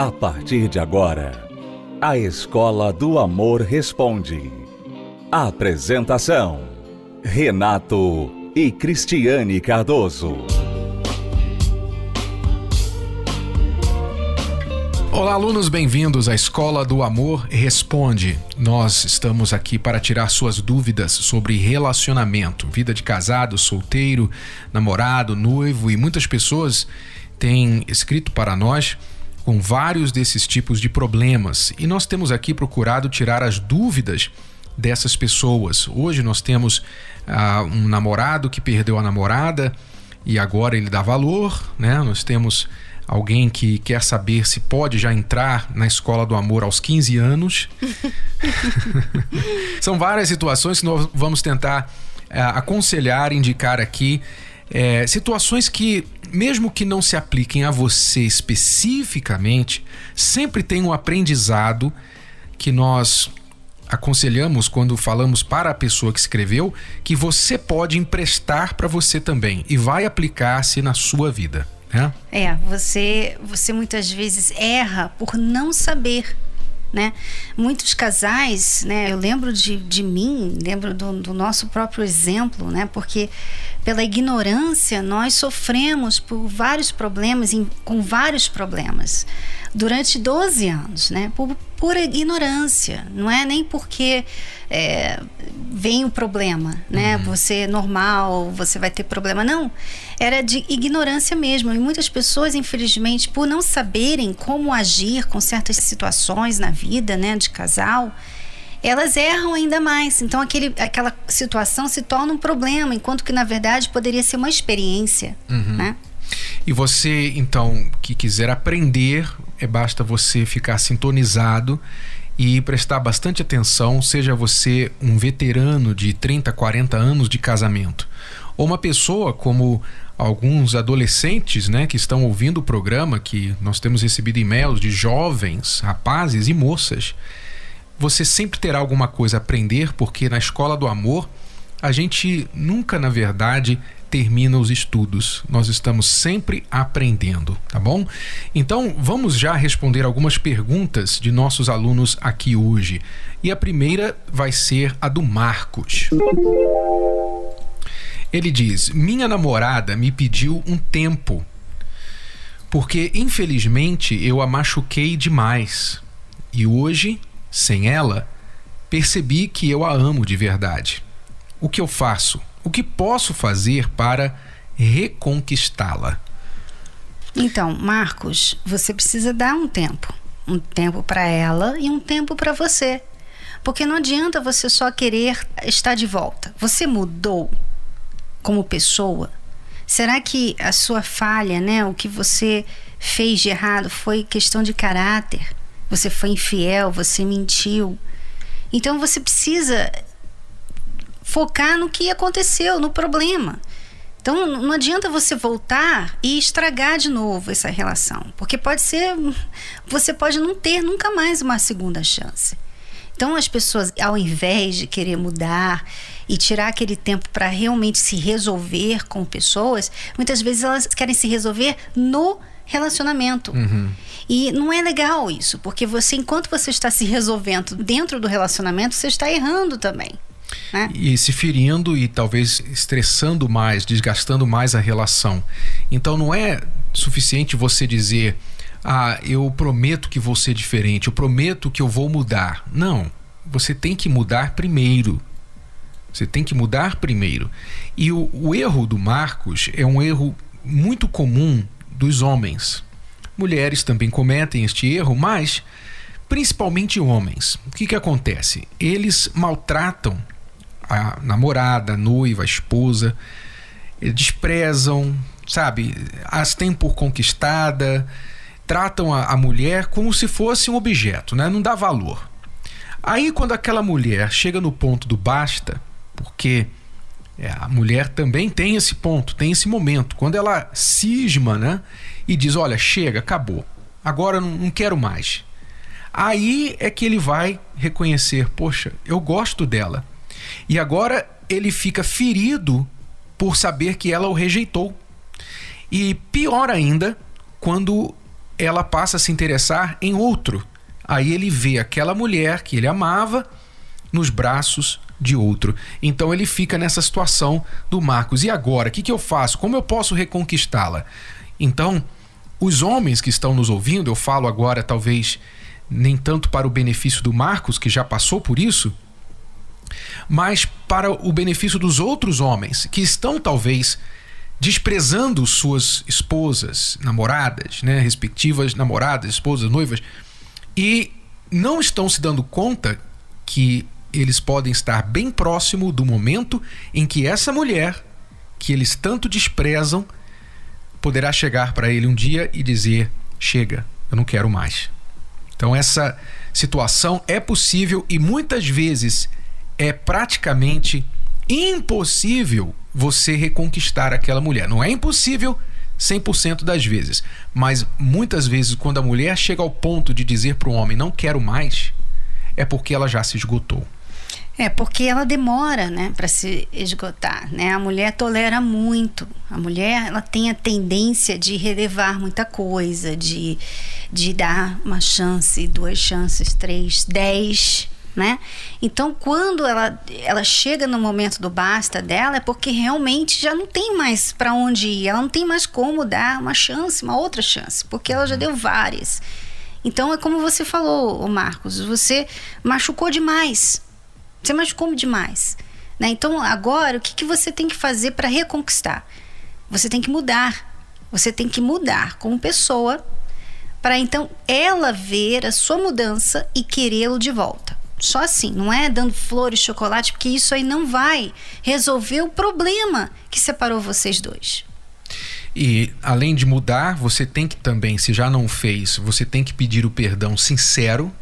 A partir de agora, a Escola do Amor Responde. Apresentação: Renato e Cristiane Cardoso. Olá, alunos, bem-vindos à Escola do Amor Responde. Nós estamos aqui para tirar suas dúvidas sobre relacionamento, vida de casado, solteiro, namorado, noivo e muitas pessoas têm escrito para nós com vários desses tipos de problemas e nós temos aqui procurado tirar as dúvidas dessas pessoas. Hoje nós temos ah, um namorado que perdeu a namorada e agora ele dá valor, né? Nós temos alguém que quer saber se pode já entrar na escola do amor aos 15 anos. São várias situações que nós vamos tentar é, aconselhar, indicar aqui. É, situações que, mesmo que não se apliquem a você especificamente, sempre tem um aprendizado que nós aconselhamos quando falamos para a pessoa que escreveu que você pode emprestar para você também e vai aplicar-se na sua vida. É, é você, você muitas vezes erra por não saber. Né? Muitos casais, né? Eu lembro de, de mim, lembro do, do nosso próprio exemplo, né? Porque pela ignorância nós sofremos por vários problemas, em, com vários problemas durante 12 anos, né? Por pura ignorância, não é nem porque é, vem o problema, né? Uhum. Você é normal, você vai ter problema, não. Era de ignorância mesmo. E muitas pessoas, infelizmente, por não saberem como agir com certas situações na vida, né, de casal, elas erram ainda mais. Então aquele, aquela situação se torna um problema, enquanto que na verdade poderia ser uma experiência, uhum. né? E você, então, que quiser aprender, é basta você ficar sintonizado e prestar bastante atenção, seja você um veterano de 30, 40 anos de casamento, ou uma pessoa como alguns adolescentes, né, que estão ouvindo o programa, que nós temos recebido e-mails de jovens, rapazes e moças. Você sempre terá alguma coisa a aprender, porque na escola do amor a gente nunca, na verdade, termina os estudos. Nós estamos sempre aprendendo, tá bom? Então, vamos já responder algumas perguntas de nossos alunos aqui hoje. E a primeira vai ser a do Marcos. Ele diz: Minha namorada me pediu um tempo, porque infelizmente eu a machuquei demais. E hoje, sem ela, percebi que eu a amo de verdade. O que eu faço? O que posso fazer para reconquistá-la? Então, Marcos, você precisa dar um tempo. Um tempo para ela e um tempo para você. Porque não adianta você só querer estar de volta. Você mudou como pessoa? Será que a sua falha, né, o que você fez de errado foi questão de caráter? Você foi infiel, você mentiu. Então você precisa focar no que aconteceu, no problema. Então não adianta você voltar e estragar de novo essa relação, porque pode ser você pode não ter nunca mais uma segunda chance. Então as pessoas, ao invés de querer mudar e tirar aquele tempo para realmente se resolver com pessoas, muitas vezes elas querem se resolver no relacionamento. Uhum. E não é legal isso, porque você, enquanto você está se resolvendo dentro do relacionamento, você está errando também. Né? E se ferindo e talvez estressando mais, desgastando mais a relação. Então não é suficiente você dizer, ah, eu prometo que vou ser diferente, eu prometo que eu vou mudar. Não. Você tem que mudar primeiro. Você tem que mudar primeiro. E o, o erro do Marcos é um erro muito comum dos homens. Mulheres também cometem este erro, mas principalmente homens. O que, que acontece? Eles maltratam a namorada, a noiva, a esposa, desprezam, sabe, as têm por conquistada, tratam a, a mulher como se fosse um objeto, né? Não dá valor. Aí quando aquela mulher chega no ponto do basta, porque é, a mulher também tem esse ponto, tem esse momento, quando ela cisma, né? E diz: Olha, chega, acabou, agora não, não quero mais. Aí é que ele vai reconhecer: Poxa, eu gosto dela. E agora ele fica ferido por saber que ela o rejeitou. E pior ainda, quando ela passa a se interessar em outro. Aí ele vê aquela mulher que ele amava nos braços de outro. Então ele fica nessa situação do Marcos. E agora? O que, que eu faço? Como eu posso reconquistá-la? Então, os homens que estão nos ouvindo, eu falo agora talvez nem tanto para o benefício do Marcos, que já passou por isso, mas para o benefício dos outros homens que estão talvez desprezando suas esposas, namoradas, né, respectivas namoradas, esposas, noivas, e não estão se dando conta que eles podem estar bem próximo do momento em que essa mulher que eles tanto desprezam poderá chegar para ele um dia e dizer: "Chega, eu não quero mais". Então essa situação é possível e muitas vezes é praticamente impossível você reconquistar aquela mulher. Não é impossível 100% das vezes, mas muitas vezes quando a mulher chega ao ponto de dizer para o homem não quero mais, é porque ela já se esgotou. É, porque ela demora, né, para se esgotar, né? A mulher tolera muito. A mulher, ela tem a tendência de relevar muita coisa, de, de dar uma chance, duas chances, três, dez, né? Então, quando ela, ela chega no momento do basta dela, é porque realmente já não tem mais para onde ir, ela não tem mais como dar uma chance, uma outra chance, porque ela já deu várias. Então, é como você falou, Marcos, você machucou demais você machucou demais. Né? Então, agora, o que, que você tem que fazer para reconquistar? Você tem que mudar. Você tem que mudar como pessoa para então ela ver a sua mudança e querê-lo de volta. Só assim, não é dando flores, chocolate, porque isso aí não vai resolver o problema que separou vocês dois. E além de mudar, você tem que também, se já não fez, você tem que pedir o perdão sincero.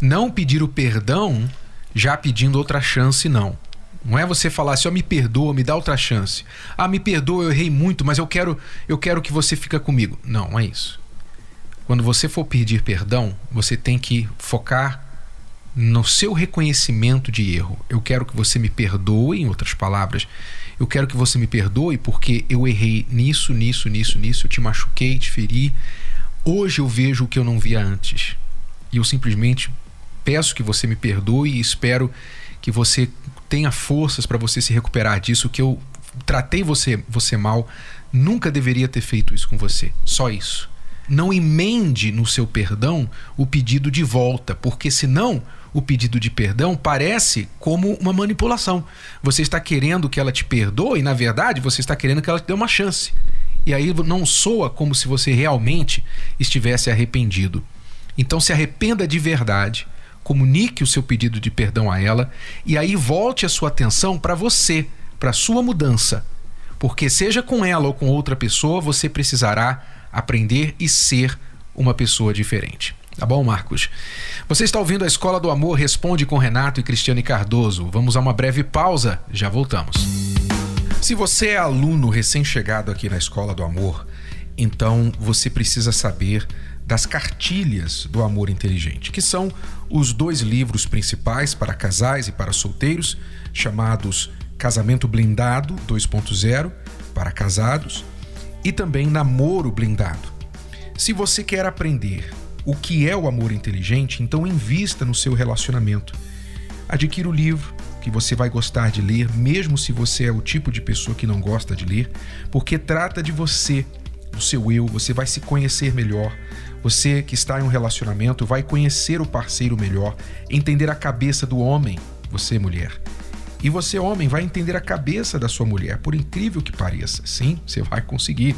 Não pedir o perdão já pedindo outra chance, não. Não é você falar assim, ó, me perdoa, me dá outra chance. Ah, me perdoa, eu errei muito, mas eu quero, eu quero que você fica comigo. Não, não é isso. Quando você for pedir perdão, você tem que focar no seu reconhecimento de erro. Eu quero que você me perdoe, em outras palavras, eu quero que você me perdoe porque eu errei nisso, nisso, nisso, nisso, eu te machuquei, te feri. Hoje eu vejo o que eu não via antes. E eu simplesmente peço que você me perdoe e espero que você tenha forças para você se recuperar disso, que eu tratei você, você mal, nunca deveria ter feito isso com você. Só isso. Não emende no seu perdão o pedido de volta, porque senão o pedido de perdão parece como uma manipulação. Você está querendo que ela te perdoe e, na verdade, você está querendo que ela te dê uma chance. E aí não soa como se você realmente estivesse arrependido. Então se arrependa de verdade comunique o seu pedido de perdão a ela e aí volte a sua atenção para você, para sua mudança. Porque seja com ela ou com outra pessoa, você precisará aprender e ser uma pessoa diferente. Tá bom, Marcos? Você está ouvindo a Escola do Amor Responde com Renato e Cristiane Cardoso. Vamos a uma breve pausa, já voltamos. Se você é aluno recém-chegado aqui na Escola do Amor, então você precisa saber das cartilhas do amor inteligente, que são os dois livros principais para casais e para solteiros, chamados Casamento Blindado 2.0 para casados e também Namoro Blindado. Se você quer aprender o que é o amor inteligente, então invista no seu relacionamento. Adquira o livro que você vai gostar de ler, mesmo se você é o tipo de pessoa que não gosta de ler, porque trata de você, do seu eu, você vai se conhecer melhor, você que está em um relacionamento vai conhecer o parceiro melhor, entender a cabeça do homem, você mulher. E você, homem, vai entender a cabeça da sua mulher, por incrível que pareça. Sim, você vai conseguir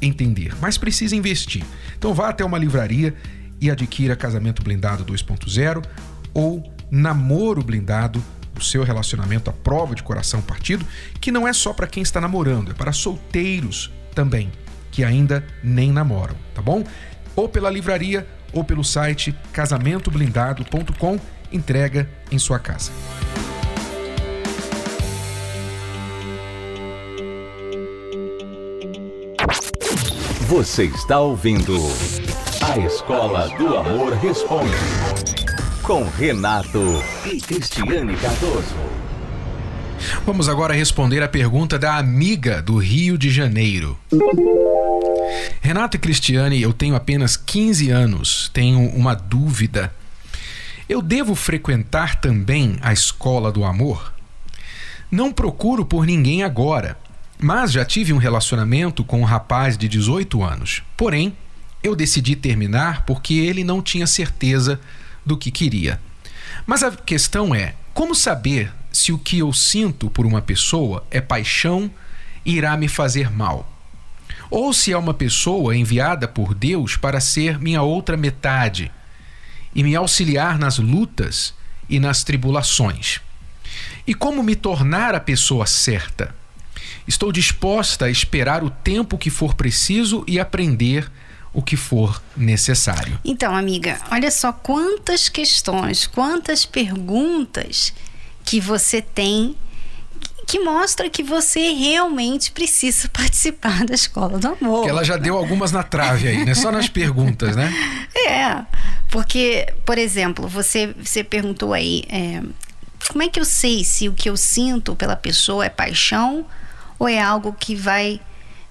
entender, mas precisa investir. Então vá até uma livraria e adquira Casamento Blindado 2.0 ou Namoro Blindado, o seu relacionamento à prova de coração partido, que não é só para quem está namorando, é para solteiros também, que ainda nem namoram, tá bom? ou pela livraria ou pelo site casamentoblindado.com, entrega em sua casa. Você está ouvindo A Escola do Amor Responde com Renato e Cristiane Cardoso. Vamos agora responder a pergunta da amiga do Rio de Janeiro. Renato e Cristiane, eu tenho apenas 15 anos, tenho uma dúvida. Eu devo frequentar também a escola do amor? Não procuro por ninguém agora, mas já tive um relacionamento com um rapaz de 18 anos. Porém, eu decidi terminar porque ele não tinha certeza do que queria. Mas a questão é: como saber se o que eu sinto por uma pessoa é paixão e irá me fazer mal? Ou se é uma pessoa enviada por Deus para ser minha outra metade e me auxiliar nas lutas e nas tribulações. E como me tornar a pessoa certa? Estou disposta a esperar o tempo que for preciso e aprender o que for necessário. Então, amiga, olha só quantas questões, quantas perguntas que você tem que mostra que você realmente precisa participar da escola do amor. Que ela já deu algumas na trave aí, né? Só nas perguntas, né? É, porque, por exemplo, você, você perguntou aí, é, como é que eu sei se o que eu sinto pela pessoa é paixão ou é algo que vai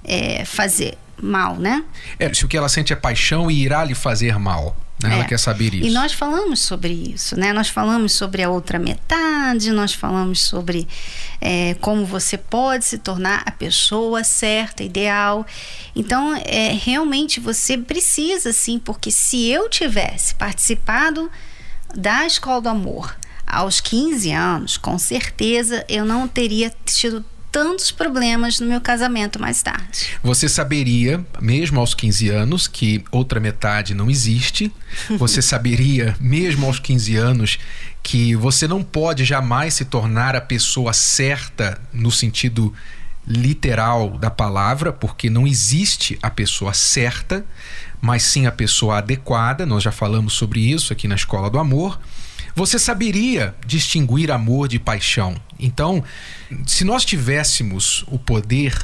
é, fazer mal, né? É, se o que ela sente é paixão e irá lhe fazer mal. Né? Ela É. quer saber isso. E nós falamos sobre isso, né? Nós falamos sobre a outra metade, nós falamos sobre é, como você pode se tornar a pessoa certa, ideal. Então, é, realmente você precisa, sim, porque se eu tivesse participado da Escola do Amor aos 15 anos, com certeza eu não teria tido tantos problemas no meu casamento mais tarde. Você saberia, mesmo aos 15 anos, que outra metade não existe. Você saberia, mesmo aos 15 anos, que você não pode jamais se tornar a pessoa certa no sentido literal da palavra, porque não existe a pessoa certa, mas sim a pessoa adequada. Nós já falamos sobre isso aqui na Escola do Amor. Você saberia distinguir amor de paixão. Então, se nós tivéssemos o poder,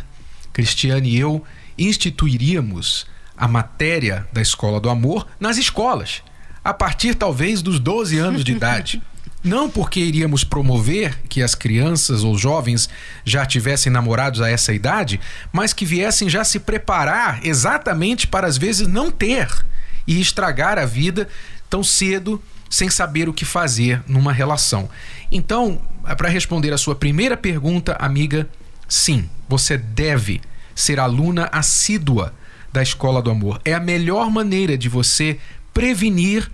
Cristiane e eu instituiríamos a matéria da escola do amor nas escolas, a partir talvez dos 12 anos de idade. Não porque iríamos promover que as crianças ou jovens já tivessem namorados a essa idade, mas que viessem já se preparar exatamente para às vezes não ter e estragar a vida tão cedo sem saber o que fazer numa relação. Então, para responder a sua primeira pergunta, amiga, sim, você deve ser aluna assídua da Escola do Amor. É a melhor maneira de você prevenir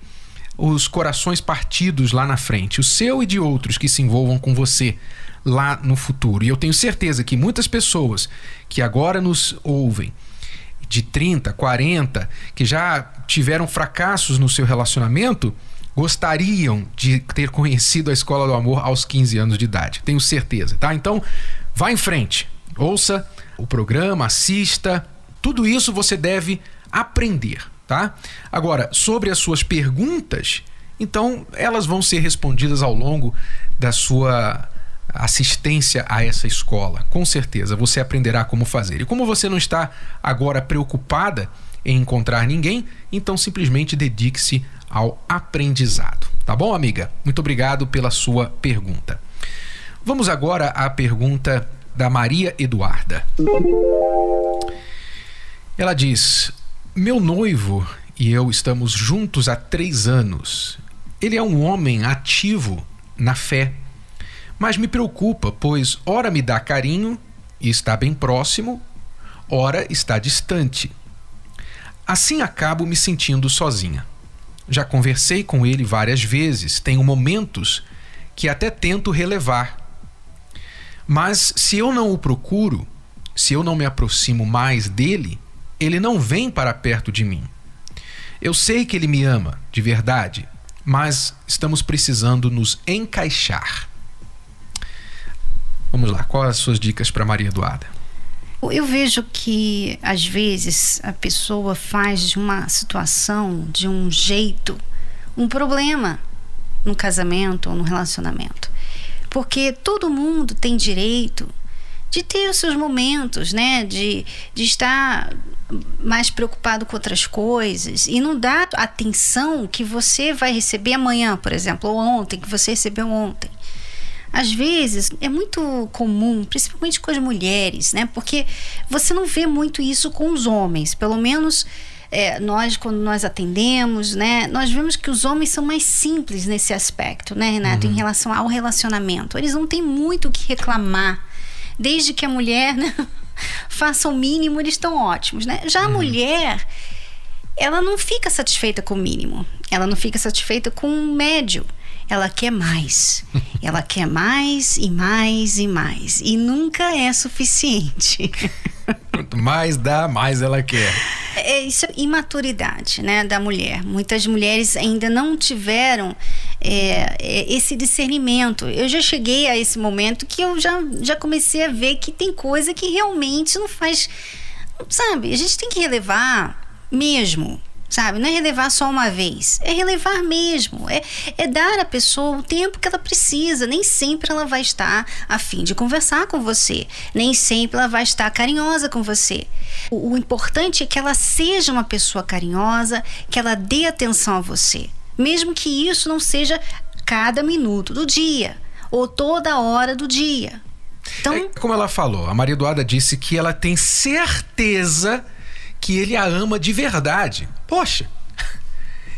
os corações partidos lá na frente, o seu e de outros que se envolvam com você lá no futuro. E eu tenho certeza que muitas pessoas que agora nos ouvem, de 30, 40, que já tiveram fracassos no seu relacionamento, gostariam de ter conhecido a Escola do Amor aos 15 anos de idade. Tenho certeza, tá? Então, vá em frente. Ouça o programa, assista. Tudo isso você deve aprender, tá? Agora, sobre as suas perguntas, então elas vão ser respondidas ao longo da sua assistência a essa escola. Com certeza, você aprenderá como fazer. E como você não está agora preocupada em encontrar ninguém, então simplesmente dedique-se ao aprendizado. Tá bom, amiga? Muito obrigado pela sua pergunta. Vamos agora à pergunta da Maria Eduarda. Ela diz: Meu noivo e eu estamos juntos há três anos. Ele é um homem ativo na fé, mas me preocupa, pois ora me dá carinho e está bem próximo, ora está distante. Assim acabo me sentindo sozinha. Já conversei com ele várias vezes, tenho momentos que até tento relevar. Mas se eu não o procuro, se eu não me aproximo mais dele, ele não vem para perto de mim. Eu sei que ele me ama, de verdade, mas estamos precisando nos encaixar. Vamos lá, quais as suas dicas para Maria Eduarda? Eu vejo que às vezes a pessoa faz de uma situação, de um jeito, um problema no casamento ou no relacionamento. Porque todo mundo tem direito de ter os seus momentos, né? De, de estar mais preocupado com outras coisas e não dar atenção que você vai receber amanhã, por exemplo, ou ontem, que você recebeu ontem. Às vezes é muito comum, principalmente com as mulheres, né? Porque você não vê muito isso com os homens, pelo menos é, nós quando nós atendemos, né? Nós vemos que os homens são mais simples nesse aspecto, né, Renato, uhum. em relação ao relacionamento. Eles não têm muito o que reclamar, desde que a mulher né, faça o mínimo, eles estão ótimos, né? Já a uhum. mulher ela não fica satisfeita com o mínimo, ela não fica satisfeita com o médio ela quer mais. ela quer mais e mais e mais. E nunca é suficiente. Quanto mais dá, mais ela quer. É isso é imaturidade, né, da mulher. Muitas mulheres ainda não tiveram é, é, esse discernimento. Eu já cheguei a esse momento que eu já, já comecei a ver que tem coisa que realmente não faz. Sabe, a gente tem que relevar mesmo sabe? Não é relevar só uma vez, é relevar mesmo, é, é dar à pessoa o tempo que ela precisa. Nem sempre ela vai estar a fim de conversar com você, nem sempre ela vai estar carinhosa com você. O, o importante é que ela seja uma pessoa carinhosa, que ela dê atenção a você, mesmo que isso não seja cada minuto do dia ou toda hora do dia. Então, é, como ela falou, a Maria Eduarda disse que ela tem certeza que ele a ama de verdade. Poxa.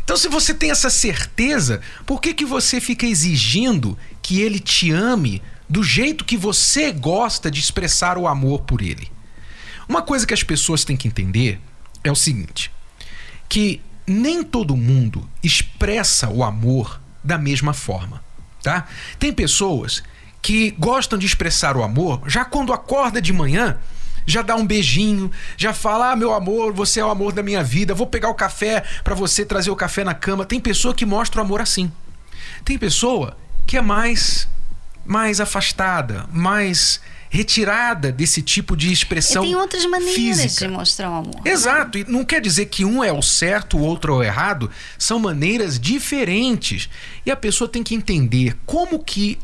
Então, se você tem essa certeza, por que, que você fica exigindo que ele te ame do jeito que você gosta de expressar o amor por ele? Uma coisa que as pessoas têm que entender é o seguinte: que nem todo mundo expressa o amor da mesma forma, tá? Tem pessoas que gostam de expressar o amor já quando acorda de manhã já dá um beijinho, já fala: "Ah, meu amor, você é o amor da minha vida. Vou pegar o café para você trazer o café na cama". Tem pessoa que mostra o amor assim. Tem pessoa que é mais mais afastada, mais retirada desse tipo de expressão. E tem outras maneiras física. de mostrar o amor. Exato, e não quer dizer que um é o certo, o outro é o errado, são maneiras diferentes. E a pessoa tem que entender como que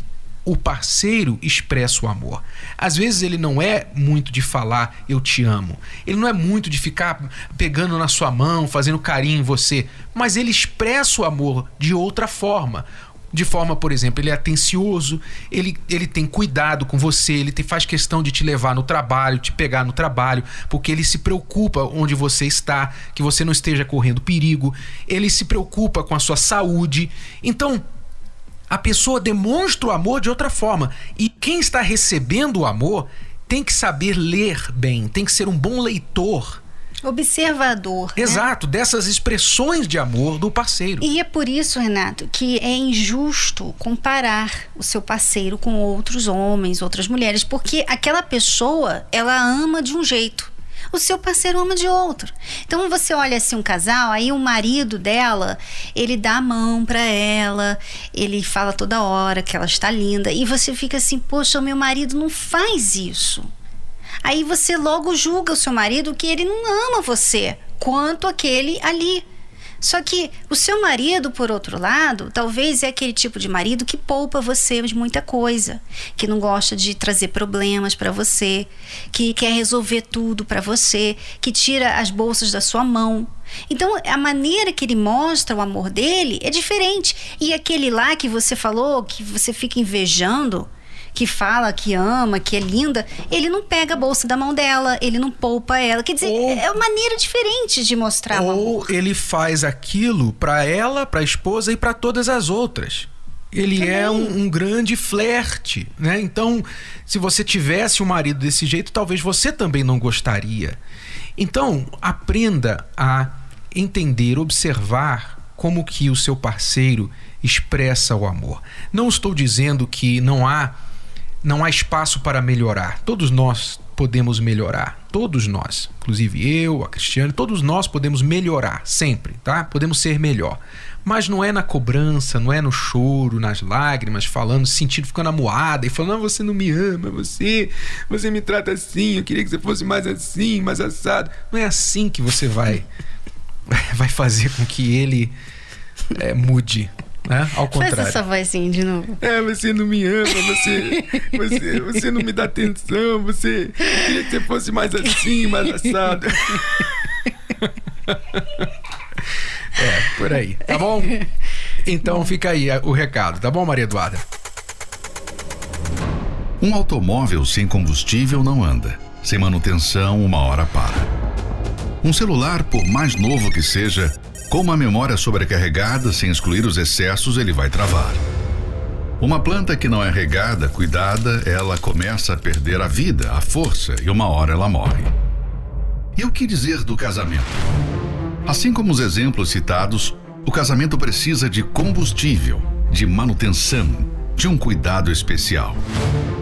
o parceiro expressa o amor. Às vezes ele não é muito de falar eu te amo. Ele não é muito de ficar pegando na sua mão, fazendo carinho em você, mas ele expressa o amor de outra forma. De forma, por exemplo, ele é atencioso, ele, ele tem cuidado com você, ele te, faz questão de te levar no trabalho, te pegar no trabalho, porque ele se preocupa onde você está, que você não esteja correndo perigo, ele se preocupa com a sua saúde. Então, a pessoa demonstra o amor de outra forma. E quem está recebendo o amor tem que saber ler bem, tem que ser um bom leitor. Observador. Né? Exato, né? dessas expressões de amor do parceiro. E é por isso, Renato, que é injusto comparar o seu parceiro com outros homens, outras mulheres, porque aquela pessoa, ela ama de um jeito o seu parceiro ama de outro. Então você olha assim um casal, aí o marido dela, ele dá a mão para ela, ele fala toda hora que ela está linda e você fica assim, poxa, o meu marido não faz isso. Aí você logo julga o seu marido que ele não ama você quanto aquele ali. Só que o seu marido, por outro lado, talvez é aquele tipo de marido que poupa você de muita coisa, que não gosta de trazer problemas para você, que quer resolver tudo para você, que tira as bolsas da sua mão. Então, a maneira que ele mostra o amor dele é diferente. E aquele lá que você falou, que você fica invejando, que fala que ama, que é linda, ele não pega a bolsa da mão dela, ele não poupa ela. Quer dizer, ou, é uma maneira diferente de mostrar ou ele faz aquilo para ela, para a esposa e para todas as outras. Ele Também. é um, um, grande flerte, né? Então, se você tivesse um marido desse jeito, talvez você também não gostaria. Então, aprenda a entender, observar como que o seu parceiro expressa o amor. Não estou dizendo que não há não há espaço para melhorar. Todos nós podemos melhorar. Todos nós, inclusive eu, a Cristiane, todos nós podemos melhorar sempre, tá? Podemos ser melhor. Mas não é na cobrança, não é no choro, nas lágrimas, falando, sentindo, ficando amuada e falando: ah, você não me ama, você, você me trata assim, eu queria que você fosse mais assim, mais assado. Não é assim que você vai, vai fazer com que ele é, mude. Né? Ao contrário. Faz essa vozinha de novo. É, você não me ama, você, você, você não me dá atenção, você queria que você fosse mais assim, mais assado. É, por aí, tá bom? Então fica aí o recado, tá bom, Maria Eduarda? Um automóvel sem combustível não anda. Sem manutenção, uma hora para. Um celular, por mais novo que seja, com uma memória sobrecarregada, sem excluir os excessos, ele vai travar. Uma planta que não é regada, cuidada, ela começa a perder a vida, a força, e uma hora ela morre. E o que dizer do casamento? Assim como os exemplos citados, o casamento precisa de combustível, de manutenção, de um cuidado especial.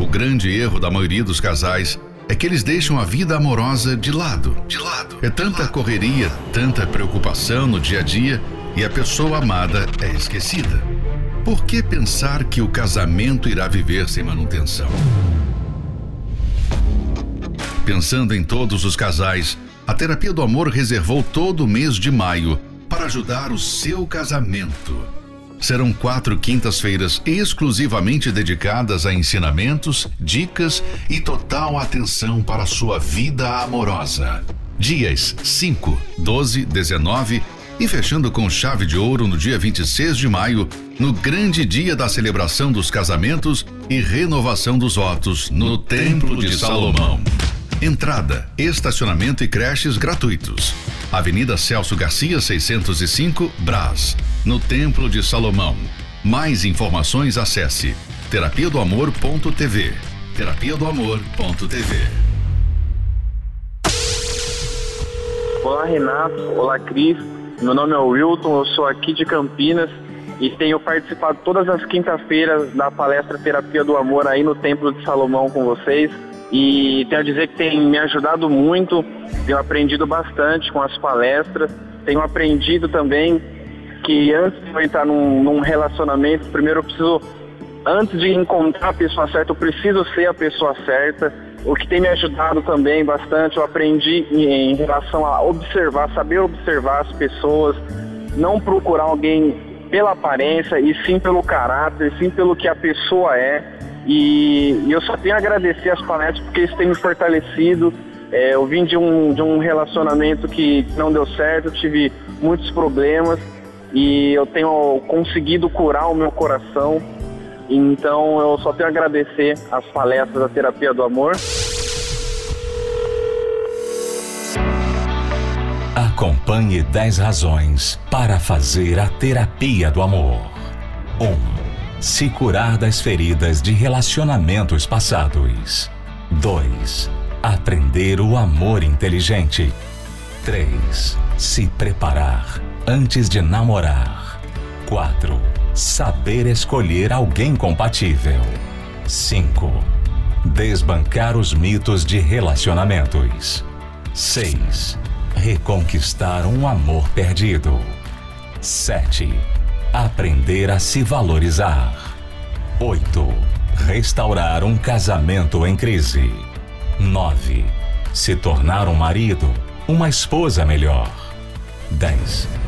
O grande erro da maioria dos casais é que eles deixam a vida amorosa de lado. De lado. É tanta correria, tanta preocupação no dia a dia e a pessoa amada é esquecida. Por que pensar que o casamento irá viver sem manutenção? Pensando em todos os casais, a Terapia do Amor reservou todo o mês de maio para ajudar o seu casamento. Serão quatro quintas-feiras exclusivamente dedicadas a ensinamentos, dicas e total atenção para sua vida amorosa. Dias 5, 12, 19 e fechando com chave de ouro no dia 26 de maio, no grande dia da celebração dos casamentos e renovação dos votos no Templo de Salomão. Entrada, estacionamento e creches gratuitos. Avenida Celso Garcia, 605, Brás, no Templo de Salomão. Mais informações acesse terapia do amor.tv. Terapia do amor.tv. Olá Renato, olá Cris. Meu nome é Wilton, eu sou aqui de Campinas e tenho participado todas as quintas-feiras da palestra Terapia do Amor aí no Templo de Salomão com vocês e tenho a dizer que tem me ajudado muito, tenho aprendido bastante com as palestras, tenho aprendido também que antes de eu entrar num, num relacionamento, primeiro eu preciso, antes de encontrar a pessoa certa, eu preciso ser a pessoa certa. O que tem me ajudado também bastante, eu aprendi em, em relação a observar, saber observar as pessoas, não procurar alguém pela aparência e sim pelo caráter, sim pelo que a pessoa é. E, e eu só tenho a agradecer as palestras porque isso tem me fortalecido. É, eu vim de um, de um relacionamento que não deu certo, tive muitos problemas e eu tenho conseguido curar o meu coração. Então eu só tenho a agradecer as palestras da terapia do amor. Acompanhe 10 razões para fazer a terapia do amor. 1. Um, se curar das feridas de relacionamentos passados. 2. Aprender o amor inteligente. 3. Se preparar antes de namorar. 4. Saber escolher alguém compatível. 5. Desbancar os mitos de relacionamentos. 6. Reconquistar um amor perdido. 7 Aprender a se valorizar. 8. Restaurar um casamento em crise. 9. Se tornar um marido, uma esposa melhor. 10.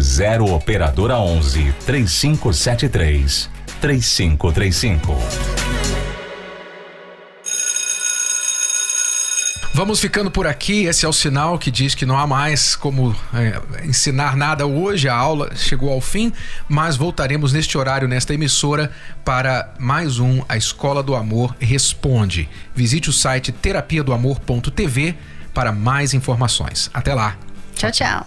0 operadora 11 3573 3535. Vamos ficando por aqui. Esse é o sinal que diz que não há mais como é, ensinar nada hoje. A aula chegou ao fim, mas voltaremos neste horário, nesta emissora, para mais um A Escola do Amor Responde. Visite o site terapia do amor.tv para mais informações. Até lá. Tchau, tchau.